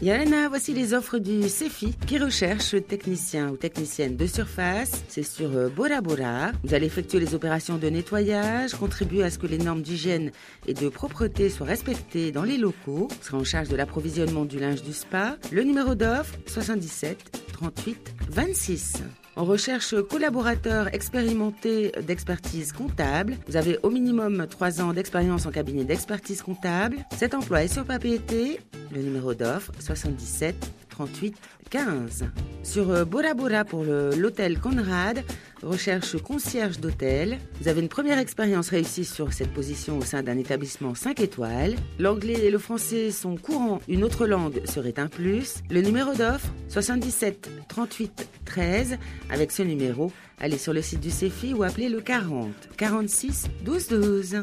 Yana, voici les offres du CEFI qui recherche technicien ou technicienne de surface. C'est sur euh, Bora Bora. Vous allez effectuer les opérations de nettoyage, contribuer à ce que les normes d'hygiène et de propreté soient respectées dans les locaux. Vous serez en charge de l'approvisionnement du linge du spa. Le numéro d'offre 77 38 26. On recherche collaborateur expérimenté d'expertise comptable. Vous avez au minimum 3 ans d'expérience en cabinet d'expertise comptable. Cet emploi est sur papier Le numéro d'offre 77 38 15. Sur euh, Bora Bora pour l'hôtel Conrad, recherche concierge d'hôtel. Vous avez une première expérience réussie sur cette position au sein d'un établissement 5 étoiles. L'anglais et le français sont courants, une autre langue serait un plus. Le numéro d'offre 77 38 13. Avec ce numéro, allez sur le site du CEFI ou appelez le 40 46 12 12.